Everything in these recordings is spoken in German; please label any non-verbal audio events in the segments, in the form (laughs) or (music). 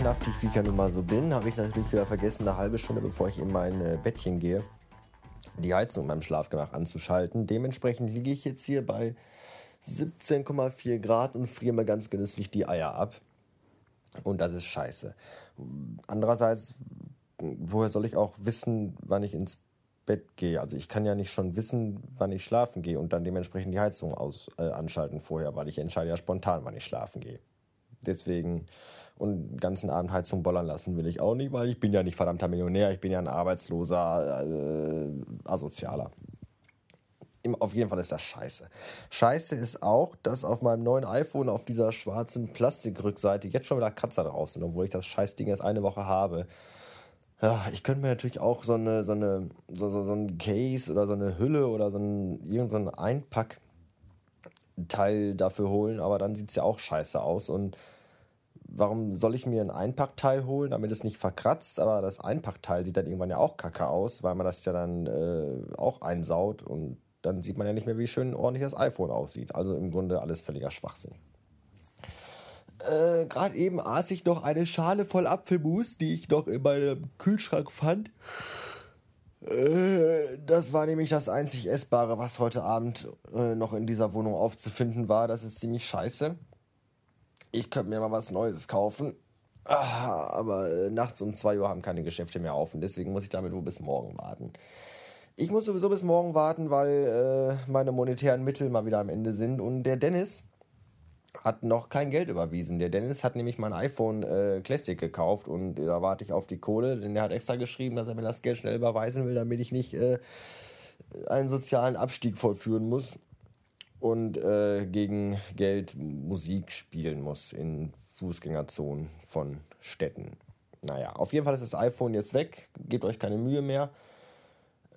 heldenhaftig, wie ich ja nun mal so bin, habe ich natürlich wieder vergessen, eine halbe Stunde bevor ich in mein äh, Bettchen gehe, die Heizung in meinem Schlafgemach anzuschalten. Dementsprechend liege ich jetzt hier bei 17,4 Grad und friere mir ganz genüsslich die Eier ab. Und das ist scheiße. Andererseits, woher soll ich auch wissen, wann ich ins Bett gehe? Also ich kann ja nicht schon wissen, wann ich schlafen gehe und dann dementsprechend die Heizung aus, äh, anschalten vorher, weil ich entscheide ja spontan, wann ich schlafen gehe. Deswegen und den ganzen Abend Heizung bollern lassen will ich auch nicht, weil ich bin ja nicht verdammter Millionär, ich bin ja ein arbeitsloser äh, Asozialer. Auf jeden Fall ist das scheiße. Scheiße ist auch, dass auf meinem neuen iPhone auf dieser schwarzen Plastikrückseite jetzt schon wieder Kratzer drauf sind, obwohl ich das Scheißding erst eine Woche habe. Ja, ich könnte mir natürlich auch so eine, so eine, so, so, so ein Case oder so eine Hülle oder so ein, irgendein so Einpackteil dafür holen, aber dann sieht es ja auch scheiße aus und warum soll ich mir ein Einpackteil holen, damit es nicht verkratzt, aber das Einpackteil sieht dann irgendwann ja auch kacke aus, weil man das ja dann äh, auch einsaut und dann sieht man ja nicht mehr, wie schön ordentlich das iPhone aussieht. Also im Grunde alles völliger Schwachsinn. Äh, Gerade eben aß ich noch eine Schale voll Apfelmus, die ich noch in meinem Kühlschrank fand. Äh, das war nämlich das einzig Essbare, was heute Abend äh, noch in dieser Wohnung aufzufinden war. Das ist ziemlich scheiße. Ich könnte mir mal was Neues kaufen. Ah, aber äh, nachts um 2 Uhr haben keine Geschäfte mehr auf und deswegen muss ich damit wohl bis morgen warten. Ich muss sowieso bis morgen warten, weil äh, meine monetären Mittel mal wieder am Ende sind. Und der Dennis hat noch kein Geld überwiesen. Der Dennis hat nämlich mein iPhone äh, Classic gekauft und da warte ich auf die Kohle, denn er hat extra geschrieben, dass er mir das Geld schnell überweisen will, damit ich nicht äh, einen sozialen Abstieg vollführen muss und äh, gegen Geld Musik spielen muss in Fußgängerzonen von Städten. Naja, auf jeden Fall ist das iPhone jetzt weg. Gebt euch keine Mühe mehr.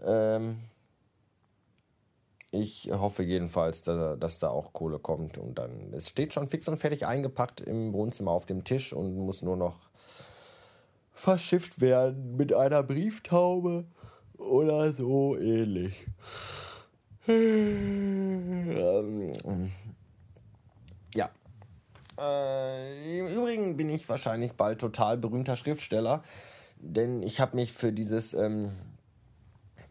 Ähm, ich hoffe jedenfalls, dass, dass, da auch Kohle kommt und dann. Es steht schon fix und fertig eingepackt im Wohnzimmer auf dem Tisch und muss nur noch verschifft werden mit einer Brieftaube oder so ähnlich. Ähm, ja. Äh, Im Übrigen bin ich wahrscheinlich bald total berühmter Schriftsteller, denn ich habe mich für dieses ähm,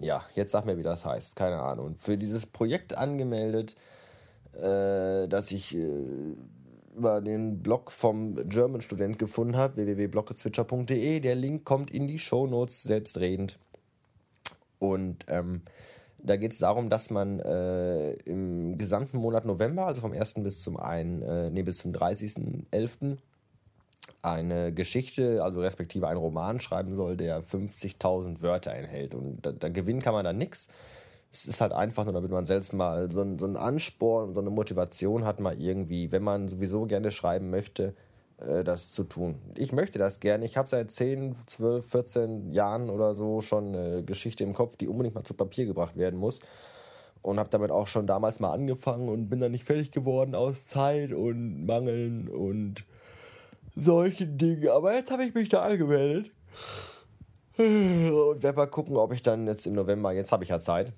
ja, jetzt sag mir, wie das heißt, keine Ahnung. Für dieses Projekt angemeldet, äh, das ich äh, über den Blog vom German Student gefunden habe, www.blockgezwitscher.de. Der Link kommt in die Show Notes selbstredend. Und ähm, da geht es darum, dass man äh, im gesamten Monat November, also vom 1. bis zum 1., äh, nee, bis zum 30.11., eine Geschichte, also respektive einen Roman schreiben soll, der 50.000 Wörter enthält. Und da, da gewinnen kann man da nichts. Es ist halt einfach nur, damit man selbst mal so, so einen Ansporn, so eine Motivation hat, mal irgendwie, wenn man sowieso gerne schreiben möchte, äh, das zu tun. Ich möchte das gerne. Ich habe seit 10, 12, 14 Jahren oder so schon eine Geschichte im Kopf, die unbedingt mal zu Papier gebracht werden muss. Und habe damit auch schon damals mal angefangen und bin dann nicht fertig geworden aus Zeit und Mangeln und solchen Dingen. Aber jetzt habe ich mich da angemeldet. Und werde mal gucken, ob ich dann jetzt im November, jetzt habe ich ja Zeit.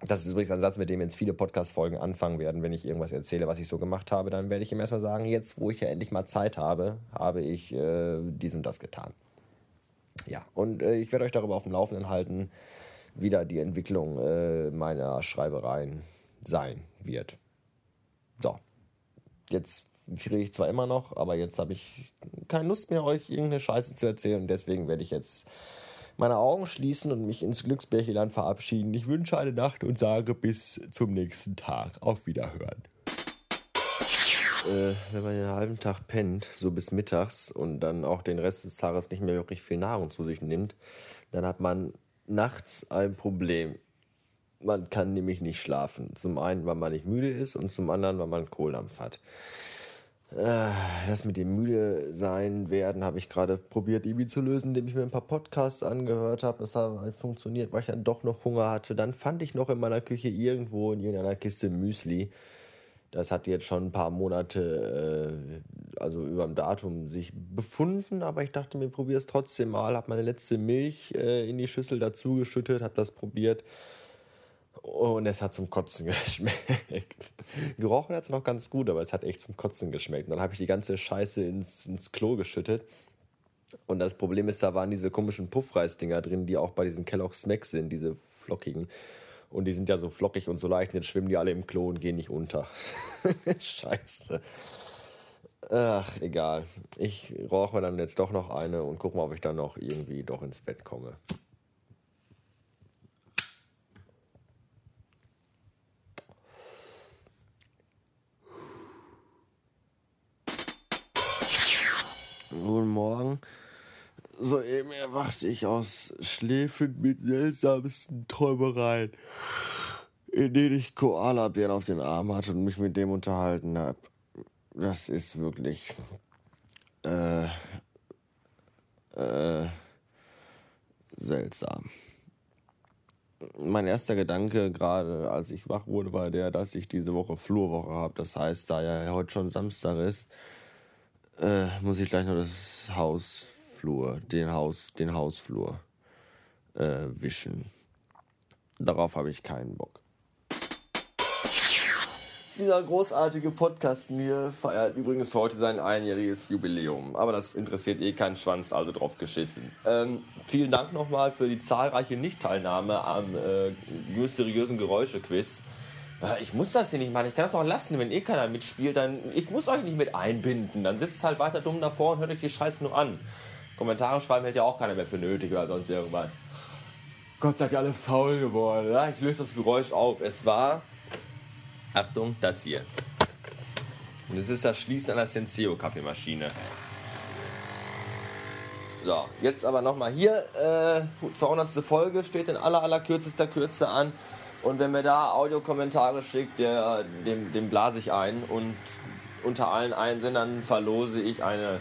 Das ist übrigens ein Satz, mit dem jetzt viele Podcast-Folgen anfangen werden, wenn ich irgendwas erzähle, was ich so gemacht habe. Dann werde ich ihm erstmal sagen, jetzt, wo ich ja endlich mal Zeit habe, habe ich äh, dies und das getan. Ja, und äh, ich werde euch darüber auf dem Laufenden halten, wie da die Entwicklung äh, meiner Schreibereien sein wird. So, jetzt friere ich zwar immer noch, aber jetzt habe ich keine Lust mehr, euch irgendeine Scheiße zu erzählen. Und deswegen werde ich jetzt meine Augen schließen und mich ins Glücksbärchenland verabschieden. Ich wünsche eine Nacht und sage bis zum nächsten Tag. Auf Wiederhören. Äh, wenn man den halben Tag pennt, so bis mittags und dann auch den Rest des Tages nicht mehr wirklich viel Nahrung zu sich nimmt, dann hat man nachts ein Problem. Man kann nämlich nicht schlafen. Zum einen, weil man nicht müde ist und zum anderen, weil man Kohldampf hat. Äh, das mit dem müde sein werden habe ich gerade probiert irgendwie zu lösen, indem ich mir ein paar Podcasts angehört habe. Das hat halt funktioniert, weil ich dann doch noch Hunger hatte. Dann fand ich noch in meiner Küche irgendwo in irgendeiner Kiste Müsli. Das hat jetzt schon ein paar Monate, äh, also über dem Datum, sich befunden. Aber ich dachte mir, probiere es trotzdem mal. Habe meine letzte Milch äh, in die Schüssel dazu geschüttet, habe das probiert und es hat zum Kotzen (laughs) geschmeckt. Gerochen hat es noch ganz gut, aber es hat echt zum Kotzen geschmeckt. Und dann habe ich die ganze Scheiße ins, ins Klo geschüttet. Und das Problem ist, da waren diese komischen Puffreisdinger drin, die auch bei diesen Kellogg's Smacks sind, diese flockigen. Und die sind ja so flockig und so leicht, und jetzt schwimmen die alle im Klo und gehen nicht unter. (laughs) Scheiße. Ach, egal. Ich rauche mir dann jetzt doch noch eine und gucke mal, ob ich dann noch irgendwie doch ins Bett komme. Morgen. Soeben erwachte ich aus Schläfen mit seltsamsten Träumereien, in denen ich Koala-Bären auf den Arm hatte und mich mit dem unterhalten habe. Das ist wirklich äh, äh, seltsam. Mein erster Gedanke, gerade als ich wach wurde, war der, dass ich diese Woche Flurwoche habe. Das heißt, da ja heute schon Samstag ist, äh, muss ich gleich noch das Hausflur, den Haus, den Hausflur äh, wischen. Darauf habe ich keinen Bock. Dieser großartige Podcast mir feiert übrigens heute sein einjähriges Jubiläum. Aber das interessiert eh keinen Schwanz, also drauf geschissen. Ähm, vielen Dank nochmal für die zahlreiche Nichtteilnahme am äh, mysteriösen Geräusche-Quiz. Ich muss das hier nicht machen. Ich kann das auch lassen, wenn eh keiner mitspielt. Dann, ich muss euch nicht mit einbinden. Dann sitzt halt weiter dumm davor und hört euch die Scheiße nur an. Kommentare schreiben hält ja auch keiner mehr für nötig oder sonst irgendwas. Gott seid ihr alle faul geworden. Ja, ich löse das Geräusch auf. Es war Achtung, das hier. Das ist das Schließen einer Senseo-Kaffeemaschine. So, jetzt aber nochmal hier. Äh, 200. Folge steht in aller, aller kürzester Kürze an. Und wenn mir da Audiokommentare schickt, der, dem, dem blase ich ein. Und unter allen Einsendern verlose ich eine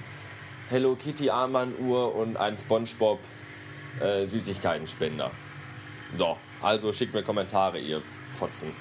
Hello Kitty Armbanduhr und einen Spongebob äh, Süßigkeitenspender. So, also schickt mir Kommentare, ihr Fotzen.